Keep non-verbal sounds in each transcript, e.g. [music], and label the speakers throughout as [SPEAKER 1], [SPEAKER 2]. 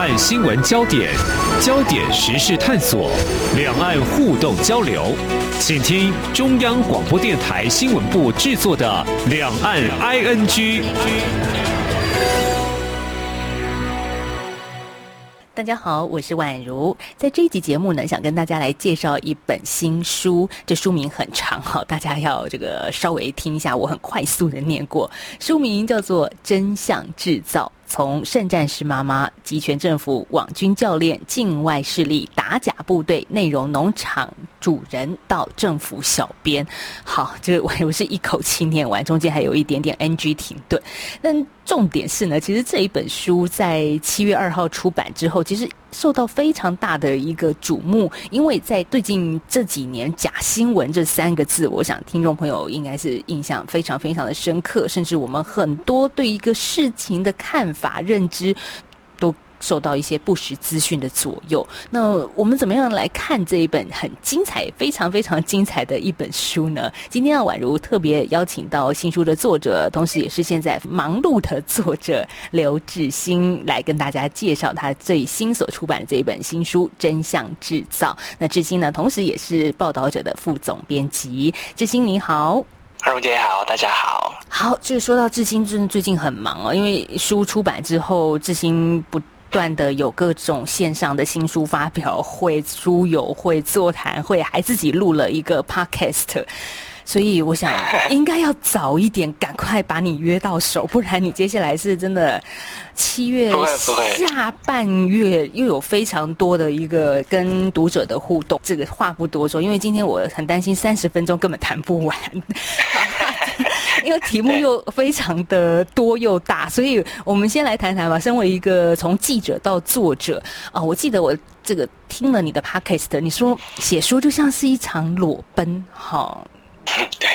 [SPEAKER 1] 岸新闻焦点，焦点时事探索，两岸互动交流，请听中央广播电台新闻部制作的《两岸 ING》。
[SPEAKER 2] 大家好，我是宛如。在这一集节目呢，想跟大家来介绍一本新书。这书名很长哈，大家要这个稍微听一下，我很快速的念过。书名叫做《真相制造》。从圣战士妈妈、集权政府、网军教练、境外势力、打假部队、内容农场主人到政府小编，好，这个我是一口气念完，中间还有一点点 NG 停顿。那重点是呢，其实这一本书在七月二号出版之后，其实。受到非常大的一个瞩目，因为在最近这几年“假新闻”这三个字，我想听众朋友应该是印象非常非常的深刻，甚至我们很多对一个事情的看法、认知都。受到一些不实资讯的左右，那我们怎么样来看这一本很精彩、非常非常精彩的一本书呢？今天啊，宛如特别邀请到新书的作者，同时也是现在忙碌的作者刘志新来跟大家介绍他最新所出版的这一本新书《真相制造》。那志新呢，同时也是报道者的副总编辑。志新你好，
[SPEAKER 3] 二如姐好，大家好。
[SPEAKER 2] 好，就是说到志新，真的最近很忙哦，因为书出版之后，志新不。断的有各种线上的新书发表会、书友会、座谈会，还自己录了一个 podcast，所以我想应该要早一点，赶快把你约到手，不然你接下来是真的七月下半月又有非常多的一个跟读者的互动。这个话不多说，因为今天我很担心三十分钟根本谈不完。因为题目又非常的多又大，所以我们先来谈谈吧。身为一个从记者到作者啊，我记得我这个听了你的 podcast，你说写书就像是一场裸奔，哈。[laughs]
[SPEAKER 3] 对，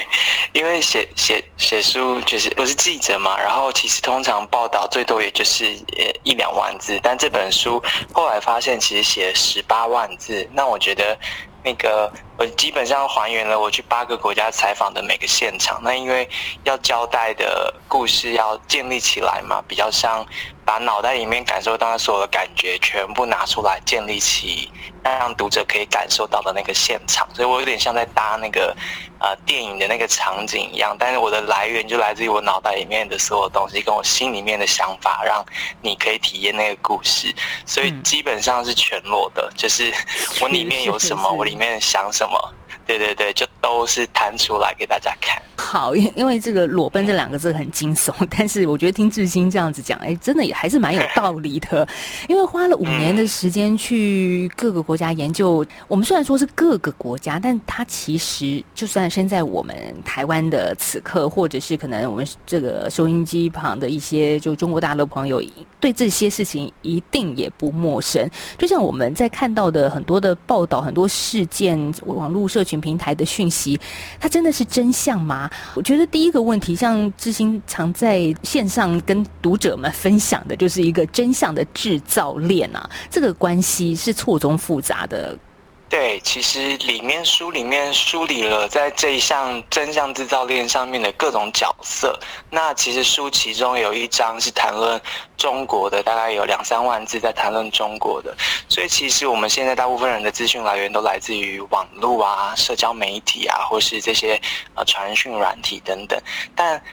[SPEAKER 3] 因为写写写书就是我是记者嘛，然后其实通常报道最多也就是呃一两万字，但这本书后来发现其实写了十八万字，那我觉得那个。我基本上还原了我去八个国家采访的每个现场。那因为要交代的故事要建立起来嘛，比较像把脑袋里面感受到的所有的感觉全部拿出来，建立起让读者可以感受到的那个现场。所以我有点像在搭那个呃电影的那个场景一样，但是我的来源就来自于我脑袋里面的所有东西，跟我心里面的想法，让你可以体验那个故事。所以基本上是全裸的，就是 [laughs] 我里面有什么，我里面想什么。什么？对对对，就都是弹出来给大家看。
[SPEAKER 2] 好，因因为这个“裸奔”这两个字很惊悚，[laughs] 但是我觉得听志新这样子讲，哎，真的也还是蛮有道理的。[laughs] 因为花了五年的时间去各个国家研究，我们虽然说是各个国家，但它其实就算身在我们台湾的此刻，或者是可能我们这个收音机旁的一些就中国大陆朋友，对这些事情一定也不陌生。就像我们在看到的很多的报道、很多事件、网络社群平台的讯息，它真的是真相吗？我觉得第一个问题，像知心常在线上跟读者们分享的，就是一个真相的制造链啊，这个关系是错综复杂的。
[SPEAKER 3] 对，其实里面书里面梳理了在这一项真相制造链上面的各种角色。那其实书其中有一章是谈论中国的，大概有两三万字在谈论中国的。所以其实我们现在大部分人的资讯来源都来自于网络啊、社交媒体啊，或是这些呃传讯软体等等。但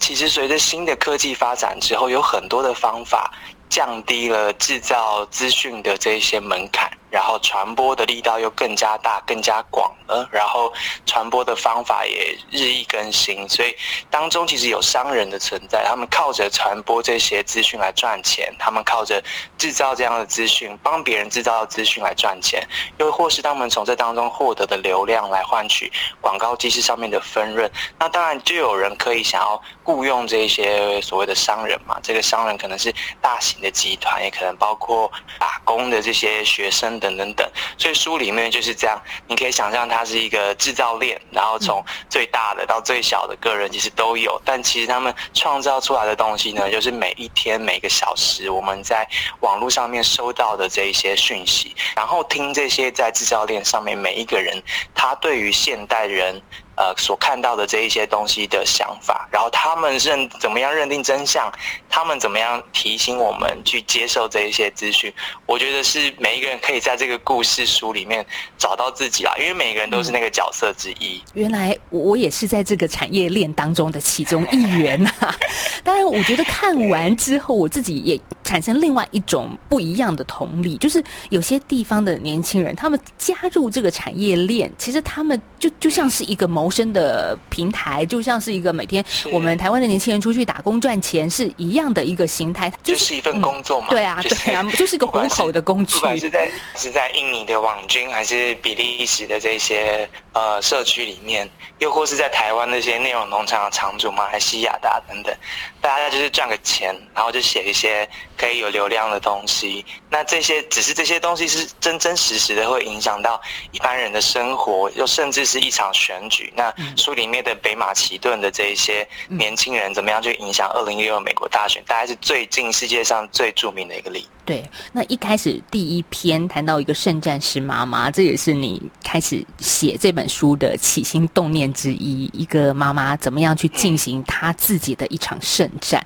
[SPEAKER 3] 其实随着新的科技发展之后，有很多的方法降低了制造资讯的这一些门槛。然后传播的力道又更加大、更加广了，然后传播的方法也日益更新，所以当中其实有商人的存在，他们靠着传播这些资讯来赚钱，他们靠着制造这样的资讯，帮别人制造资讯来赚钱，又或是他们从这当中获得的流量来换取广告机制上面的分润，那当然就有人可以想要雇佣这些所谓的商人嘛，这个商人可能是大型的集团，也可能包括打工的这些学生。等等等，所以书里面就是这样，你可以想象它是一个制造链，然后从最大的到最小的个人其实都有，但其实他们创造出来的东西呢，就是每一天每个小时我们在网络上面收到的这一些讯息，然后听这些在制造链上面每一个人他对于现代人呃所看到的这一些东西的想法，然后他们认怎么样认定真相，他们怎么样提醒我们去接受这一些资讯，我觉得是每一个人可以在这个故事书里面找到自己啦，因为每个人都是那个角色之一。
[SPEAKER 2] 原来我也是在这个产业链当中的其中一员呐、啊。当然，我觉得看完之后，我自己也产生另外一种不一样的同理，就是有些地方的年轻人，他们加入这个产业链，其实他们就就像是一个谋生的平台，就像是一个每天我们台湾的年轻人出去打工赚钱是一样的一个形态，
[SPEAKER 3] 就是、就是一份工作嘛。
[SPEAKER 2] 嗯、对啊，对啊，[laughs] 就是一个糊口的工具。
[SPEAKER 3] 不管是在是在印尼的网军，还是比利时的这些呃社区里面，又或是在台湾那些内容农场的场主、马来西亚的、啊、等等，大家就是赚个钱，然后就写一些可以有流量的东西。那这些只是这些东西是真真实实的会影响到一般人的生活，又甚至是一场选举。那书里面的北马其顿的这一些年轻人怎么样去影响二零一六美国大选，大概是最近世界上最著名的一个例子。
[SPEAKER 2] 对，那一开始第一篇谈到一个圣战士妈妈，这也是你开始写这本书的起心动念之一。一个妈妈怎么样去进行她自己的一场圣战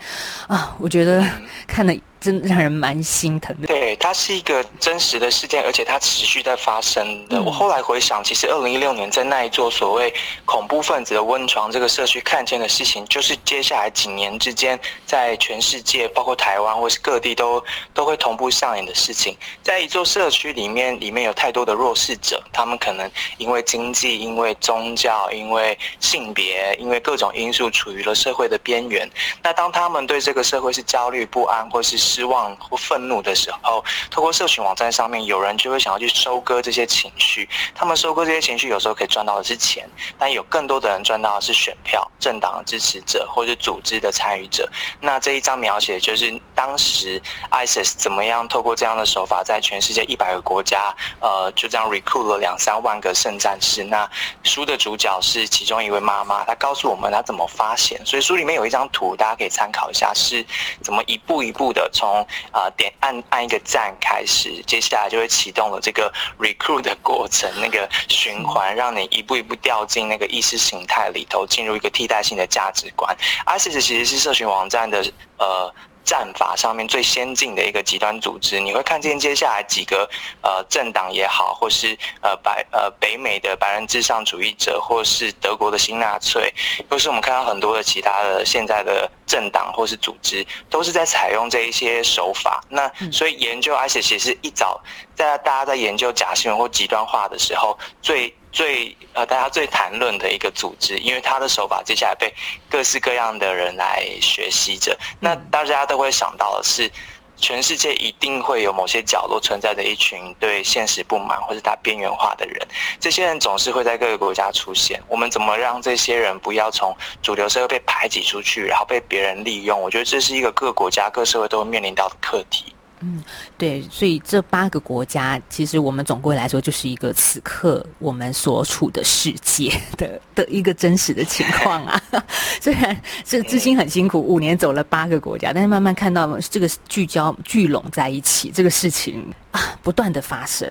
[SPEAKER 2] 啊？我觉得看了。真让人蛮心疼的。
[SPEAKER 3] 对，它是一个真实的事件，而且它持续在发生的。嗯、我后来回想，其实二零一六年在那一座所谓恐怖分子的温床这个社区看见的事情，就是接下来几年之间，在全世界，包括台湾或是各地都都会同同步上演的事情。在一座社区里面，里面有太多的弱势者，他们可能因为经济、因为宗教、因为性别、因为各种因素，处于了社会的边缘。那当他们对这个社会是焦虑不安，或是失望或愤怒的时候，透过社群网站上面，有人就会想要去收割这些情绪。他们收割这些情绪，有时候可以赚到的是钱，但有更多的人赚到的是选票、政党的支持者或者组织的参与者。那这一张描写就是当时 ISIS 怎么怎么样透过这样的手法，在全世界一百个国家，呃，就这样 recruit 了两三万个圣战士。那书的主角是其中一位妈妈，她告诉我们她怎么发现。所以书里面有一张图，大家可以参考一下，是怎么一步一步的。从啊点按按一个赞开始，接下来就会启动了这个 recruit 的过程，那个循环，让你一步一步掉进那个意识形态里头，进入一个替代性的价值观。ISIS 其实是社群网站的呃。战法上面最先进的一个极端组织，你会看见接下来几个呃政党也好，或是呃白呃北美的白人至上主义者，或是德国的新纳粹，或是我们看到很多的其他的现在的政党或是组织，都是在采用这一些手法。那所以研究 ISIS 其实一早在大家在研究假新闻或极端化的时候，最。最呃，大家最谈论的一个组织，因为他的手法接下来被各式各样的人来学习着。那大家都会想到的是，全世界一定会有某些角落存在着一群对现实不满或者他边缘化的人。这些人总是会在各个国家出现。我们怎么让这些人不要从主流社会被排挤出去，然后被别人利用？我觉得这是一个各国家各社会都会面临到的课题。
[SPEAKER 2] 嗯，对，所以这八个国家，其实我们总归来说，就是一个此刻我们所处的世界的的一个真实的情况啊。[laughs] 虽然这至今很辛苦，五年走了八个国家，但是慢慢看到这个聚焦聚拢在一起，这个事情啊，不断的发生。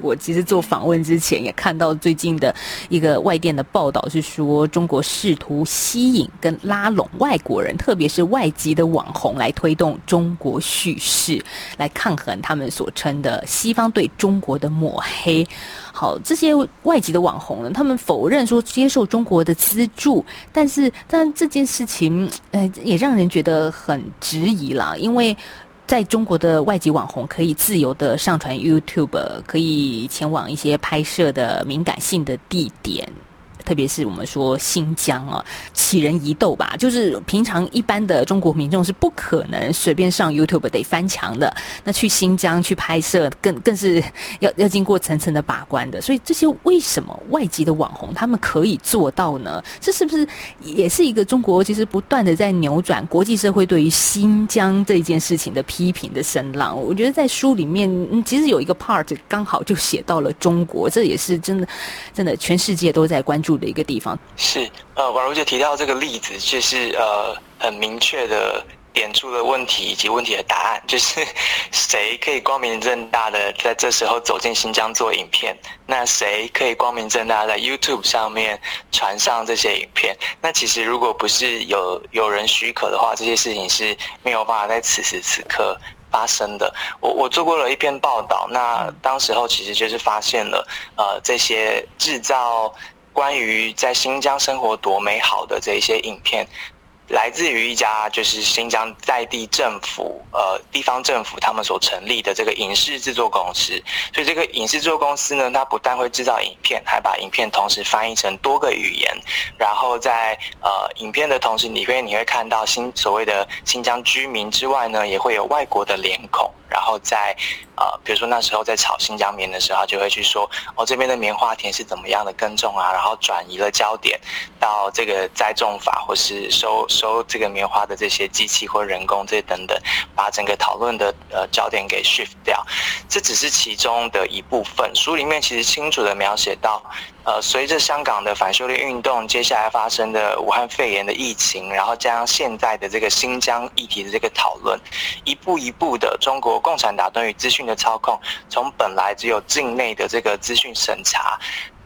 [SPEAKER 2] 我其实做访问之前也看到最近的一个外电的报道，是说中国试图吸引跟拉拢外国人，特别是外籍的网红，来推动中国叙事，来抗衡他们所称的西方对中国的抹黑。好，这些外籍的网红呢，他们否认说接受中国的资助，但是但这件事情，呃，也让人觉得很质疑啦，因为。在中国的外籍网红可以自由的上传 YouTube，可以前往一些拍摄的敏感性的地点。特别是我们说新疆啊，起人疑窦吧，就是平常一般的中国民众是不可能随便上 YouTube 得翻墙的。那去新疆去拍摄，更更是要要经过层层的把关的。所以这些为什么外籍的网红他们可以做到呢？这是不是也是一个中国其实不断的在扭转国际社会对于新疆这件事情的批评的声浪？我觉得在书里面，其实有一个 part 刚好就写到了中国，这也是真的，真的全世界都在关注的一个地方。
[SPEAKER 3] 是，呃，宛如姐提到这个例子，就是呃很明确的点出了问题以及问题的答案，就是 [laughs] 谁可以光明正大的在这时候走进新疆做影片？那谁可以光明正大在 YouTube 上面传上这些影片？那其实如果不是有有人许可的话，这些事情是没有办法在此时此刻发生的。我我做过了一篇报道，那当时候其实就是发现了呃这些制造关于在新疆生活多美好的这些影片。来自于一家就是新疆在地政府，呃，地方政府他们所成立的这个影视制作公司。所以这个影视制作公司呢，它不但会制造影片，还把影片同时翻译成多个语言。然后在呃影片的同时，里面你会看到新所谓的新疆居民之外呢，也会有外国的脸孔。然后在呃，比如说那时候在炒新疆棉的时候，就会去说哦，这边的棉花田是怎么样的耕种啊，然后转移了焦点到这个栽种法或是收收这个棉花的这些机器或人工这些等等，把整个讨论的呃焦点给 shift 掉。这只是其中的一部分。书里面其实清楚地描写到，呃，随着香港的反修例运动，接下来发生的武汉肺炎的疫情，然后加上现在的这个新疆议题的这个讨论，一步一步的中国。共产党对于资讯的操控，从本来只有境内的这个资讯审查，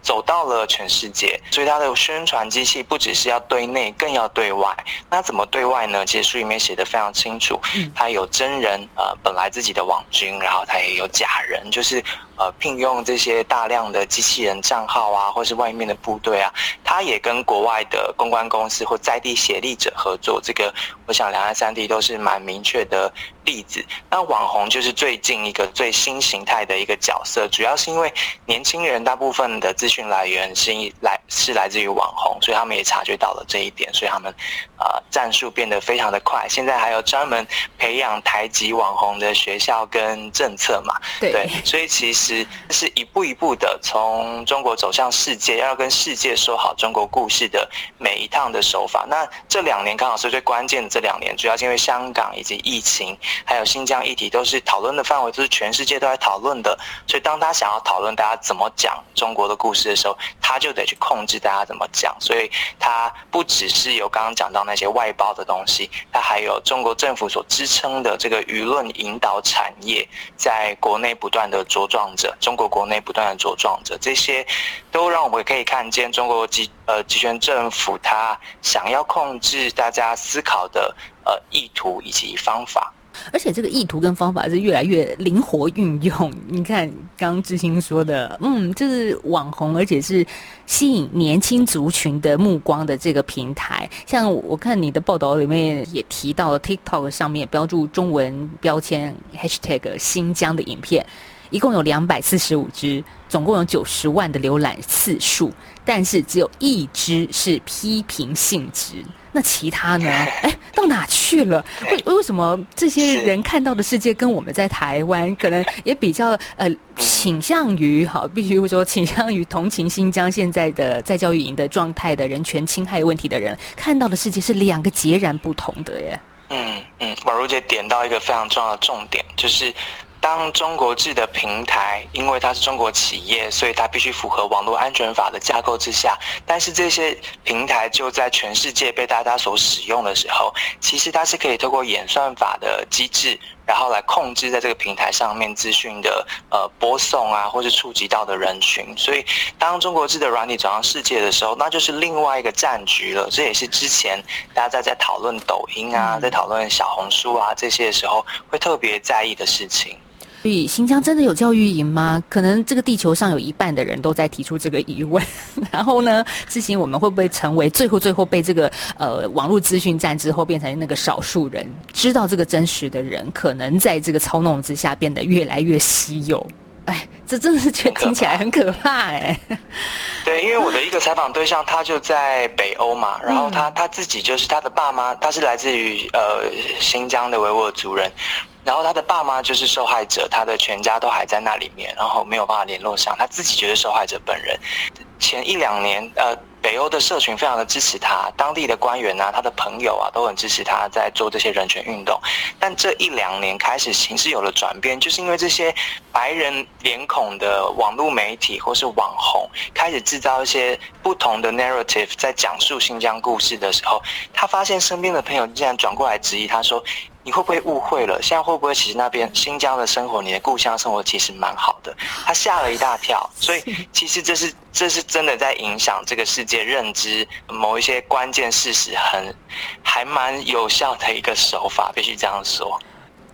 [SPEAKER 3] 走到了全世界，所以它的宣传机器不只是要对内，更要对外。那怎么对外呢？其实书里面写的非常清楚，它有真人，呃，本来自己的网军，然后它也有假人，就是。呃，聘用这些大量的机器人账号啊，或是外面的部队啊，他也跟国外的公关公司或在地协力者合作。这个，我想两岸三地都是蛮明确的例子。那网红就是最近一个最新形态的一个角色，主要是因为年轻人大部分的资讯来源是来是来自于网红，所以他们也察觉到了这一点，所以他们呃战术变得非常的快。现在还有专门培养台籍网红的学校跟政策嘛？对，对，所以其实。是一步一步的从中国走向世界，要跟世界说好中国故事的每一趟的手法。那这两年刚好是最关键的这两年，主要是因为香港以及疫情，还有新疆议题都是讨论的范围，都是全世界都在讨论的。所以当他想要讨论大家怎么讲中国的故事的时候，他就得去控制大家怎么讲。所以它不只是有刚刚讲到那些外包的东西，它还有中国政府所支撑的这个舆论引导产业，在国内不断的茁壮着。中国国内不断的茁壮着，这些都让我们可以看见中国集呃集权政府他想要控制大家思考的呃意图以及方法，
[SPEAKER 2] 而且这个意图跟方法是越来越灵活运用。[laughs] 你看刚刚致昕说的，嗯，这是网红，而且是吸引年轻族群的目光的这个平台。像我看你的报道里面也提到了 TikTok 上面标注中文标签 Hashtag 新疆的影片。一共有两百四十五支，总共有九十万的浏览次数，但是只有一只是批评性质。那其他呢？[laughs] 哎，到哪去了？为为什么这些人看到的世界跟我们在台湾可能也比较呃倾向于好，必须说倾向于同情新疆现在的在教育营的状态的人权侵害问题的人看到的世界是两个截然不同的耶。
[SPEAKER 3] 嗯嗯，婉如姐点到一个非常重要的重点，就是。当中国制的平台，因为它是中国企业，所以它必须符合网络安全法的架构之下。但是这些平台就在全世界被大家所使用的时候，其实它是可以透过演算法的机制，然后来控制在这个平台上面资讯的呃播送啊，或是触及到的人群。所以当中国制的软体走向世界的时候，那就是另外一个战局了。这也是之前大家在讨论抖音啊，在讨论小红书啊这些的时候，会特别在意的事情。
[SPEAKER 2] 所以新疆真的有教育营吗？可能这个地球上有一半的人都在提出这个疑问。[laughs] 然后呢，致昕我们会不会成为最后最后被这个呃网络资讯战之后变成那个少数人？知道这个真实的人，可能在这个操弄之下变得越来越稀有。[laughs] 哎，这真的是觉得听起来很可怕哎。[laughs]
[SPEAKER 3] 对，因为我的一个采访对象他就在北欧嘛，然后他他自己就是他的爸妈，他是来自于呃新疆的维吾尔族人。然后他的爸妈就是受害者，他的全家都还在那里面，然后没有办法联络上，他自己就是受害者本人。前一两年，呃。北欧的社群非常的支持他，当地的官员啊，他的朋友啊，都很支持他在做这些人权运动。但这一两年开始形势有了转变，就是因为这些白人脸孔的网络媒体或是网红开始制造一些不同的 narrative，在讲述新疆故事的时候，他发现身边的朋友竟然转过来质疑他说。你会不会误会了？现在会不会其实那边新疆的生活，你的故乡生活其实蛮好的？他吓了一大跳，[laughs] 所以其实这是这是真的在影响这个世界认知某一些关键事实很，很还蛮有效的一个手法，必须这样说。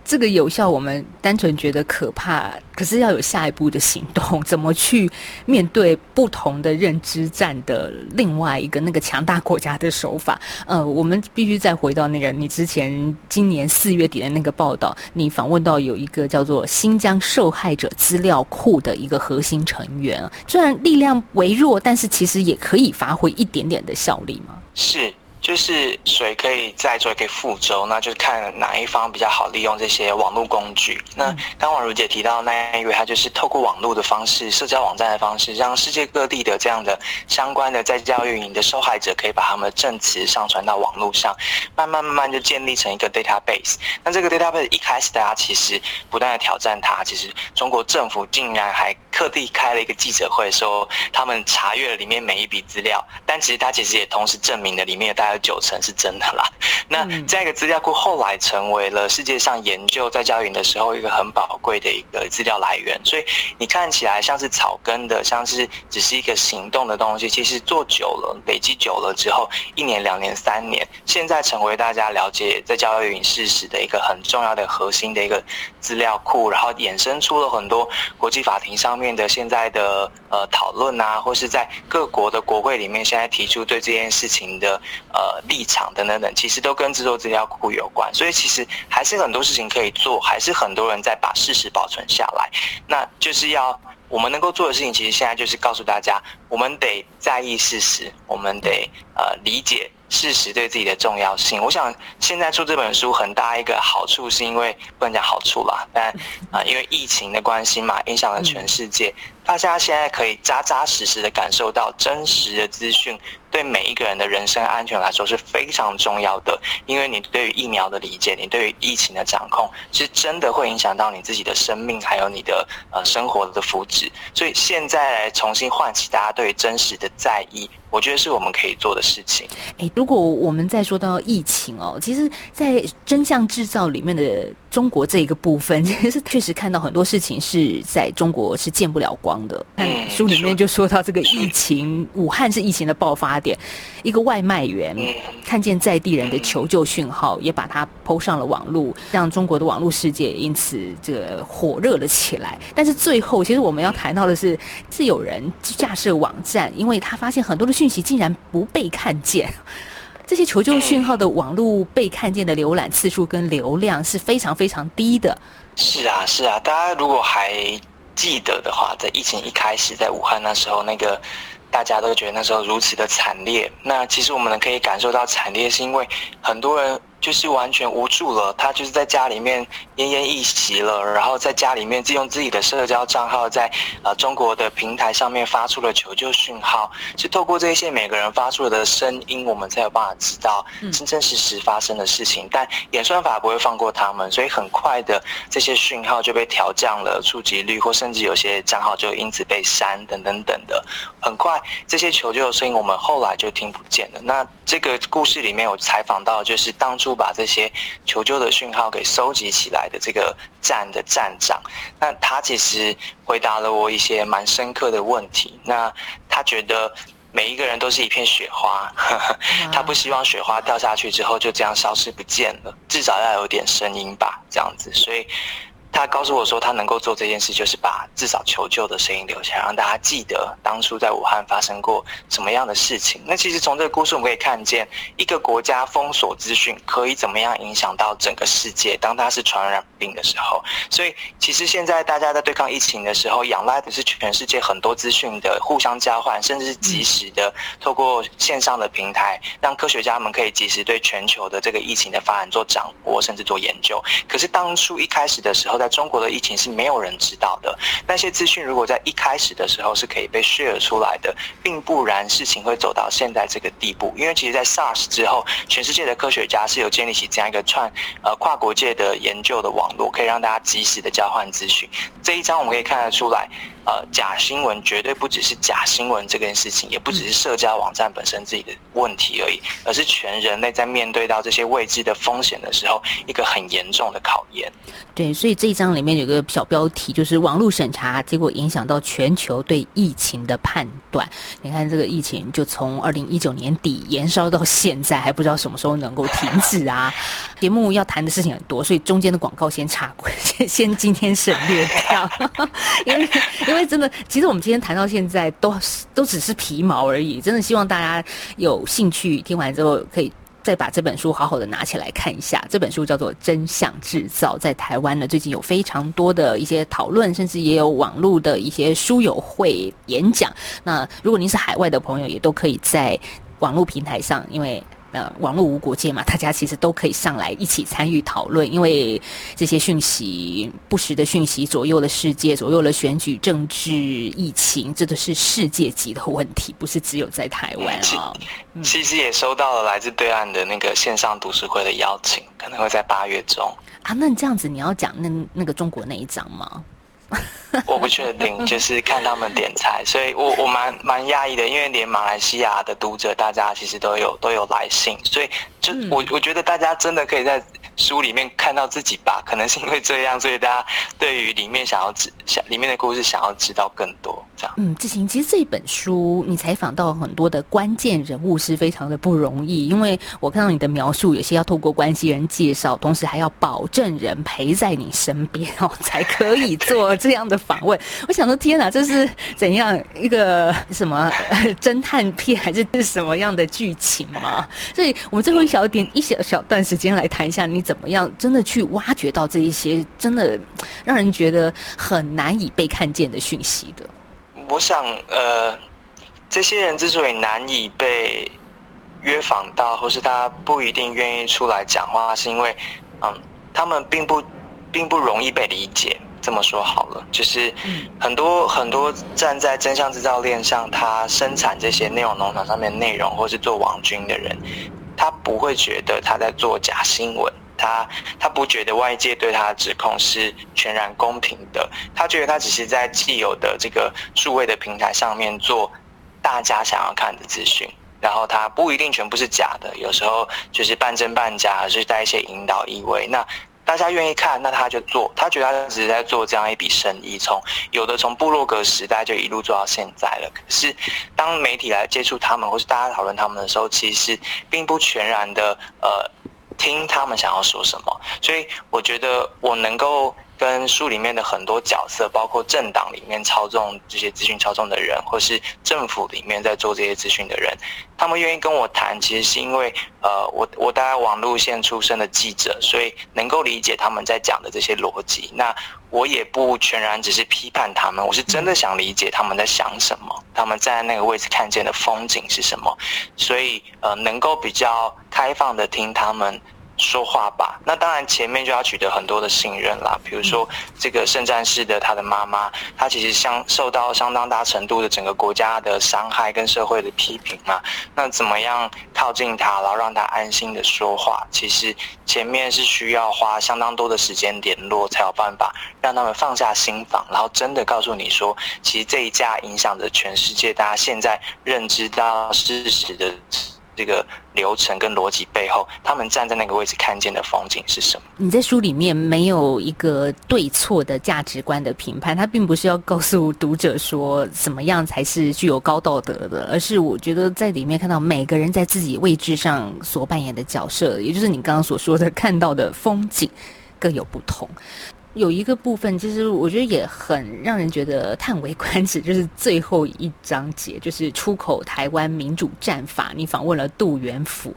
[SPEAKER 2] 这个有效，我们单纯觉得可怕，可是要有下一步的行动，[laughs] 怎么去面对不同的认知战的另外一个那个强大国家的手法？呃，我们必须再回到那个你之前今年四月底的那个报道，你访问到有一个叫做新疆受害者资料库的一个核心成员，虽然力量微弱，但是其实也可以发挥一点点的效力吗？
[SPEAKER 3] 是。就是谁可以载舟，可以覆舟，那就是看哪一方比较好利用这些网络工具。那刚婉如姐提到那一位，他就是透过网络的方式、社交网站的方式，让世界各地的这样的相关的在教育营的受害者，可以把他们的证词上传到网络上，慢慢慢慢就建立成一个 database。那这个 database 一开始大家其实不断的挑战它，其实中国政府竟然还特地开了一个记者会，说他们查阅了里面每一笔资料，但其实他其实也同时证明了里面的大概有九成是真的啦。[laughs] 那这样一个资料库后来成为了世界上研究在教育营的时候一个很宝贵的一个资料来源。所以你看起来像是草根的，像是只是一个行动的东西，其实做久了，累积久了之后，一年、两年、三年，现在成为大家了解在教育营事实的一个很重要的核心的一个资料库，然后衍生出了很多国际法庭上面的现在的呃讨论啊，或是在各国的国会里面现在提出对这件事情的呃呃立场等等等，其实都跟制作资料库有关。所以其实还是很多事情可以做，还是很多人在把事实保存下来。那就是要我们能够做的事情，其实现在就是告诉大家，我们得在意事实，我们得呃理解。事实对自己的重要性，我想现在出这本书很大一个好处，是因为不能讲好处啦，但啊、呃，因为疫情的关系嘛，影响了全世界。大家现在可以扎扎实实的感受到真实的资讯，对每一个人的人身安全来说是非常重要的。因为你对于疫苗的理解，你对于疫情的掌控，是真的会影响到你自己的生命，还有你的呃生活的福祉。所以现在来重新唤起大家对于真实的在意，我觉得是我们可以做的事情。
[SPEAKER 2] 诶，如果我们再说到疫情哦，其实，在真相制造里面的中国这一个部分，[laughs] 其实确实看到很多事情是在中国是见不了光的。嗯，书里面就说到这个疫情，武汉是疫情的爆发点，一个外卖员看见在地人的求救讯号，也把它 PO 上了网络，让中国的网络世界因此这个火热了起来。但是最后，其实我们要谈到的是，是有人架设网站，因为他发现很多的讯息竟然不被看见，这些求救讯号的网络被看见的浏览次数跟流量是非常非常低的。
[SPEAKER 3] 是啊，是啊，大家如果还。记得的话，在疫情一开始，在武汉那时候，那个大家都觉得那时候如此的惨烈。那其实我们能可以感受到惨烈，是因为很多人。就是完全无助了，他就是在家里面奄奄一息了，然后在家里面就用自己的社交账号在呃中国的平台上面发出了求救讯号，是透过这些每个人发出的声音，我们才有办法知道真真实实发生的事情。但演算法不会放过他们，所以很快的这些讯号就被调降了触及率，或甚至有些账号就因此被删等等等的。很快这些求救的声音我们后来就听不见了。那这个故事里面有采访到，就是当初。把这些求救的讯号给收集起来的这个站的站长，那他其实回答了我一些蛮深刻的问题。那他觉得每一个人都是一片雪花，[laughs] 他不希望雪花掉下去之后就这样消失不见了，至少要有点声音吧，这样子。所以。他告诉我说，他能够做这件事，就是把至少求救的声音留下，让大家记得当初在武汉发生过什么样的事情。那其实从这个故事，我们可以看见一个国家封锁资讯可以怎么样影响到整个世界。当它是传染病的时候，所以其实现在大家在对抗疫情的时候，仰赖的是全世界很多资讯的互相交换，甚至是及时的透过线上的平台，让科学家们可以及时对全球的这个疫情的发展做掌握，甚至做研究。可是当初一开始的时候，在中国的疫情是没有人知道的。那些资讯如果在一开始的时候是可以被 share 出来的，并不然事情会走到现在这个地步。因为其实，在 SARS 之后，全世界的科学家是有建立起这样一个串呃跨国界的研究的网络，可以让大家及时的交换资讯。这一张我们可以看得出来。呃，假新闻绝对不只是假新闻这件事情，也不只是社交网站本身自己的问题而已，而是全人类在面对到这些未知的风险的时候，一个很严重的考验。
[SPEAKER 2] 对，所以这一章里面有个小标题，就是网络审查结果影响到全球对疫情的判断。你看这个疫情就从二零一九年底延烧到现在，还不知道什么时候能够停止啊。[laughs] 节目要谈的事情很多，所以中间的广告先插过，先先今天省略掉，[laughs] 因为因为。真的，其实我们今天谈到现在都都只是皮毛而已。真的希望大家有兴趣听完之后，可以再把这本书好好的拿起来看一下。这本书叫做《真相制造》，在台湾呢，最近有非常多的一些讨论，甚至也有网络的一些书友会演讲。那如果您是海外的朋友，也都可以在网络平台上，因为。呃，网络无国界嘛，大家其实都可以上来一起参与讨论，因为这些讯息不实的讯息左右了世界，左右了选举、政治、疫情，这都是世界级的问题，不是只有在台湾啊。
[SPEAKER 3] 其实也收到了来自对岸的那个线上读书会的邀请，可能会在八月中
[SPEAKER 2] 啊。那这样子，你要讲那那个中国那一章吗？[laughs]
[SPEAKER 3] 我不确定，就是看他们点菜，所以我我蛮蛮讶异的，因为连马来西亚的读者，大家其实都有都有来信，所以就我我觉得大家真的可以在书里面看到自己吧，[laughs] 可能是因为这样，所以大家对于里面想要知想里面的故事想要知道更多。这样，
[SPEAKER 2] 嗯，志行，其实这本书你采访到很多的关键人物是非常的不容易，因为我看到你的描述，有些要透过关系人介绍，同时还要保证人陪在你身边哦，[laughs] 才可以做这样的访问。[laughs] 我想说，天哪，这是怎样一个什么侦探片，还是什么样的剧情吗？所以我们最后一小点一小小段时间来谈一下你。怎么样？真的去挖掘到这一些真的让人觉得很难以被看见的讯息的。
[SPEAKER 3] 我想，呃，这些人之所以难以被约访到，或是他不一定愿意出来讲话，是因为，嗯，他们并不并不容易被理解。这么说好了，就是很多很多站在真相制造链上，他生产这些内容农场上面内容，或是做网军的人，他不会觉得他在做假新闻。他他不觉得外界对他的指控是全然公平的，他觉得他只是在既有的这个数位的平台上面做大家想要看的资讯，然后他不一定全部是假的，有时候就是半真半假，还是带一些引导意味。那大家愿意看，那他就做，他觉得他只是在做这样一笔生意，从有的从部落格时代就一路做到现在了。可是当媒体来接触他们，或是大家讨论他们的时候，其实并不全然的呃。听他们想要说什么，所以我觉得我能够跟书里面的很多角色，包括政党里面操纵这些资讯操纵的人，或是政府里面在做这些资讯的人，他们愿意跟我谈，其实是因为呃，我我大概网路线出身的记者，所以能够理解他们在讲的这些逻辑。那我也不全然只是批判他们，我是真的想理解他们在想什么，他们站在那个位置看见的风景是什么，所以呃，能够比较开放的听他们说话吧，那当然前面就要取得很多的信任啦。比如说这个圣战士的他的妈妈，她其实相受到相当大程度的整个国家的伤害跟社会的批评嘛。那怎么样靠近他，然后让他安心的说话？其实前面是需要花相当多的时间联络，才有办法让他们放下心防，然后真的告诉你说，其实这一架影响着全世界，大家现在认知到事实的。这个流程跟逻辑背后，他们站在那个位置看见的风景是什么？
[SPEAKER 2] 你在书里面没有一个对错的价值观的评判，它并不是要告诉读者说怎么样才是具有高道德的，而是我觉得在里面看到每个人在自己位置上所扮演的角色，也就是你刚刚所说的看到的风景各有不同。有一个部分，其实我觉得也很让人觉得叹为观止，[laughs] 就是最后一章节，就是出口台湾民主战法。你访问了杜元甫，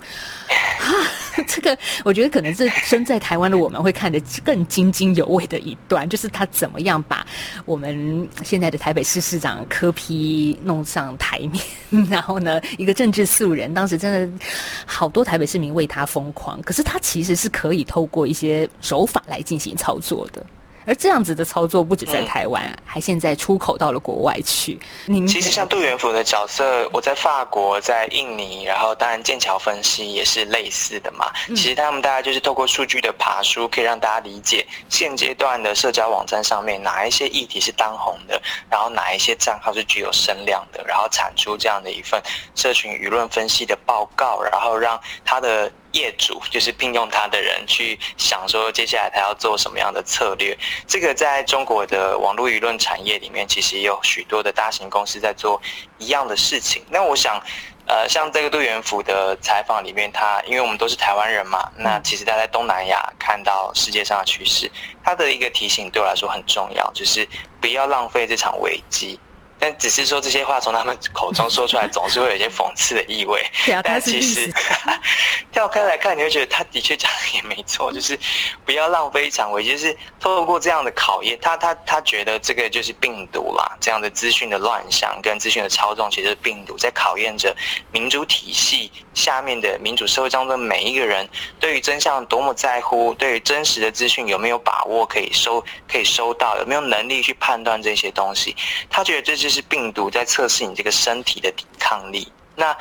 [SPEAKER 2] [laughs] [laughs] 这个我觉得可能是身在台湾的我们会看得更津津有味的一段，就是他怎么样把我们现在的台北市市长柯批弄上台面，然后呢，一个政治素人，当时真的好多台北市民为他疯狂，可是他其实是可以透过一些手法来进行操作的。而这样子的操作不止在台湾，嗯、还现在出口到了国外去。您
[SPEAKER 3] 其实像杜元福的角色，我在法国、在印尼，然后当然剑桥分析也是类似的嘛。嗯、其实他们大概就是透过数据的爬书，可以让大家理解现阶段的社交网站上面哪一些议题是当红的，然后哪一些账号是具有声量的，然后产出这样的一份社群舆论分析的报告，然后让他的。业主就是聘用他的人去想说，接下来他要做什么样的策略。这个在中国的网络舆论产业里面，其实也有许多的大型公司在做一样的事情。那我想，呃，像这个杜元福的采访里面，他因为我们都是台湾人嘛，那其实他在东南亚看到世界上的趋势，他的一个提醒对我来说很重要，就是不要浪费这场危机。但只是说这些话从他们口中说出来，总是会有一些讽刺的意味。[laughs] 但其实跳开来看，你会觉得他的确讲的也没错，就是不要浪费一场危机。就是透过这样的考验，他他他觉得这个就是病毒啦，这样的资讯的乱象跟资讯的操纵，其实是病毒在考验着民主体系下面的民主社会当中的每一个人，对于真相多么在乎，对于真实的资讯有没有把握可以收可以收到，有没有能力去判断这些东西。他觉得这是。病毒在测试你这个身体的抵抗力。那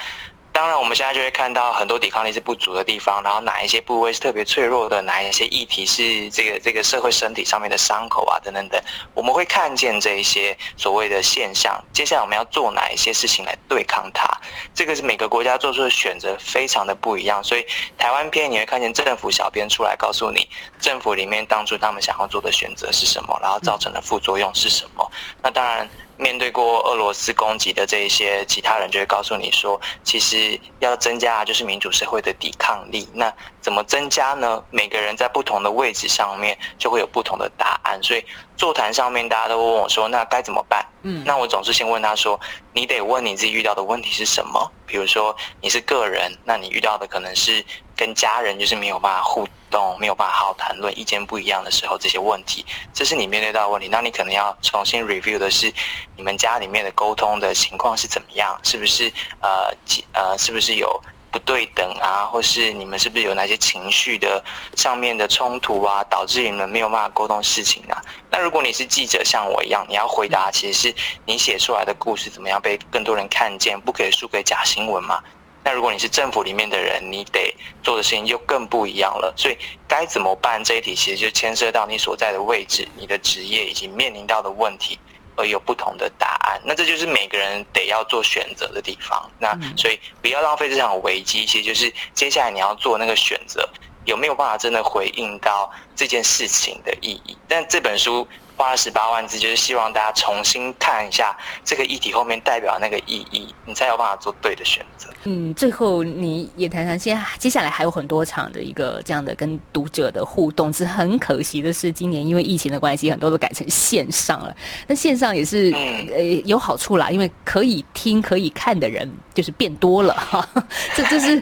[SPEAKER 3] 当然，我们现在就会看到很多抵抗力是不足的地方，然后哪一些部位是特别脆弱的，哪一些议题是这个这个社会身体上面的伤口啊，等等等，我们会看见这一些所谓的现象。接下来我们要做哪一些事情来对抗它？这个是每个国家做出的选择非常的不一样。所以台湾篇你会看见政府小编出来告诉你，政府里面当初他们想要做的选择是什么，然后造成的副作用是什么。那当然。面对过俄罗斯攻击的这一些其他人，就会告诉你说，其实要增加就是民主社会的抵抗力。那怎么增加呢？每个人在不同的位置上面就会有不同的答案。所以座谈上面大家都问我说，那该怎么办？嗯，那我总是先问他说，你得问你自己遇到的问题是什么？比如说你是个人，那你遇到的可能是跟家人就是没有办法互动，没有办法好好谈论，意见不一样的时候，这些问题，这是你面对到的问题。那你可能要重新 review 的是，你们家里面的沟通的情况是怎么样？是不是呃呃，是不是有？不对等啊，或是你们是不是有哪些情绪的上面的冲突啊，导致你们没有办法沟通事情啊？那如果你是记者，像我一样，你要回答，其实是你写出来的故事怎么样被更多人看见，不可以输给假新闻嘛？那如果你是政府里面的人，你得做的事情就更不一样了。所以该怎么办这一题，其实就牵涉到你所在的位置、你的职业以及面临到的问题。而有不同的答案，那这就是每个人得要做选择的地方。那所以不要浪费这场危机，其实就是接下来你要做那个选择，有没有办法真的回应到这件事情的意义？但这本书。花了十八万字，就是希望大家重新看一下这个议题后面代表那个意义，你才有办法做对的选择。
[SPEAKER 2] 嗯，最后你也谈谈，现在接下来还有很多场的一个这样的跟读者的互动，只是很可惜的是，今年因为疫情的关系，很多都改成线上了。那线上也是呃有好处啦，因为可以听可以看的人就是变多了哈。[laughs] 这这是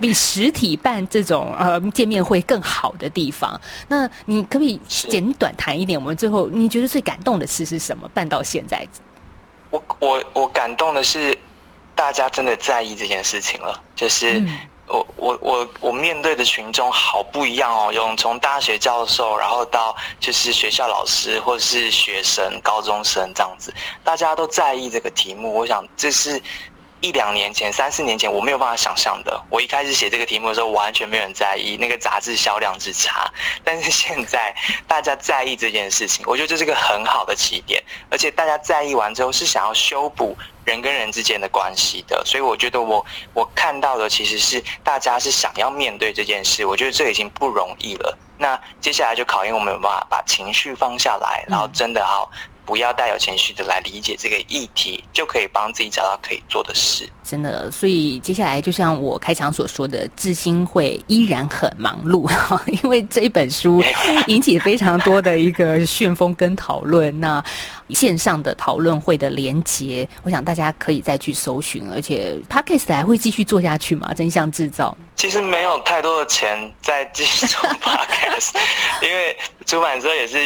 [SPEAKER 2] 比实体办这种呃见面会更好的地方。那你可不可以简短谈一点？我们最后。你觉得最感动的事是什么？办到现在，
[SPEAKER 3] 我我我感动的是，大家真的在意这件事情了。就是我我我我面对的群众好不一样哦，有从大学教授，然后到就是学校老师或者是学生、高中生这样子，大家都在意这个题目。我想这是。一两年前、三四年前，我没有办法想象的。我一开始写这个题目的时候，完全没有人在意那个杂志销量之差。但是现在大家在意这件事情，我觉得这是个很好的起点。而且大家在意完之后，是想要修补人跟人之间的关系的。所以我觉得我我看到的其实是大家是想要面对这件事。我觉得这已经不容易了。那接下来就考验我们有办法把情绪放下来，然后真的好。不要带有情绪的来理解这个议题，就可以帮自己找到可以做的事。
[SPEAKER 2] 真的，所以接下来就像我开场所说的，智新会依然很忙碌，[laughs] 因为这一本书引起非常多的一个旋风跟讨论。那线上的讨论会的连结，我想大家可以再去搜寻，而且 Podcast 还会继续做下去吗？真相制造。
[SPEAKER 3] 其实没有太多的钱在继续做 [laughs] podcast，[laughs] 因为出版社也是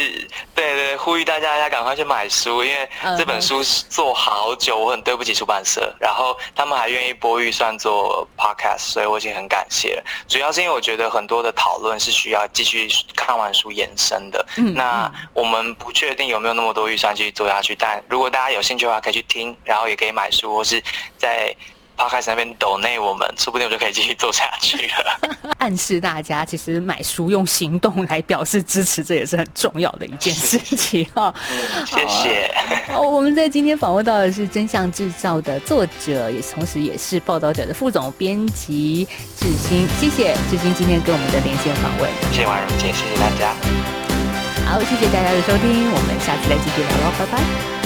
[SPEAKER 3] 对对呼吁大家要赶快去买书，因为这本书做好久，我很对不起出版社，然后他们还愿意拨预算做 podcast，所以我已经很感谢了。主要是因为我觉得很多的讨论是需要继续看完书延伸的。嗯，那我们不确定有没有那么多预算继续做下去，但如果大家有兴趣的话，可以去听，然后也可以买书，或是在。开始那边抖内我们，说不定我就可以继续做下去了。[laughs]
[SPEAKER 2] 暗示大家，其实买书用行动来表示支持，这也是很重要的一件事情哈。[laughs]
[SPEAKER 3] 嗯，谢谢。
[SPEAKER 2] 好，我们在今天访问到的是《真相制造》的作者，也同时也是报道者的副总编辑志新。谢谢志新今天跟我们的连线访问。
[SPEAKER 3] 谢谢婉如姐，谢谢大家。
[SPEAKER 2] 好，谢谢大家的收听，我们下次再继续聊喽，拜拜。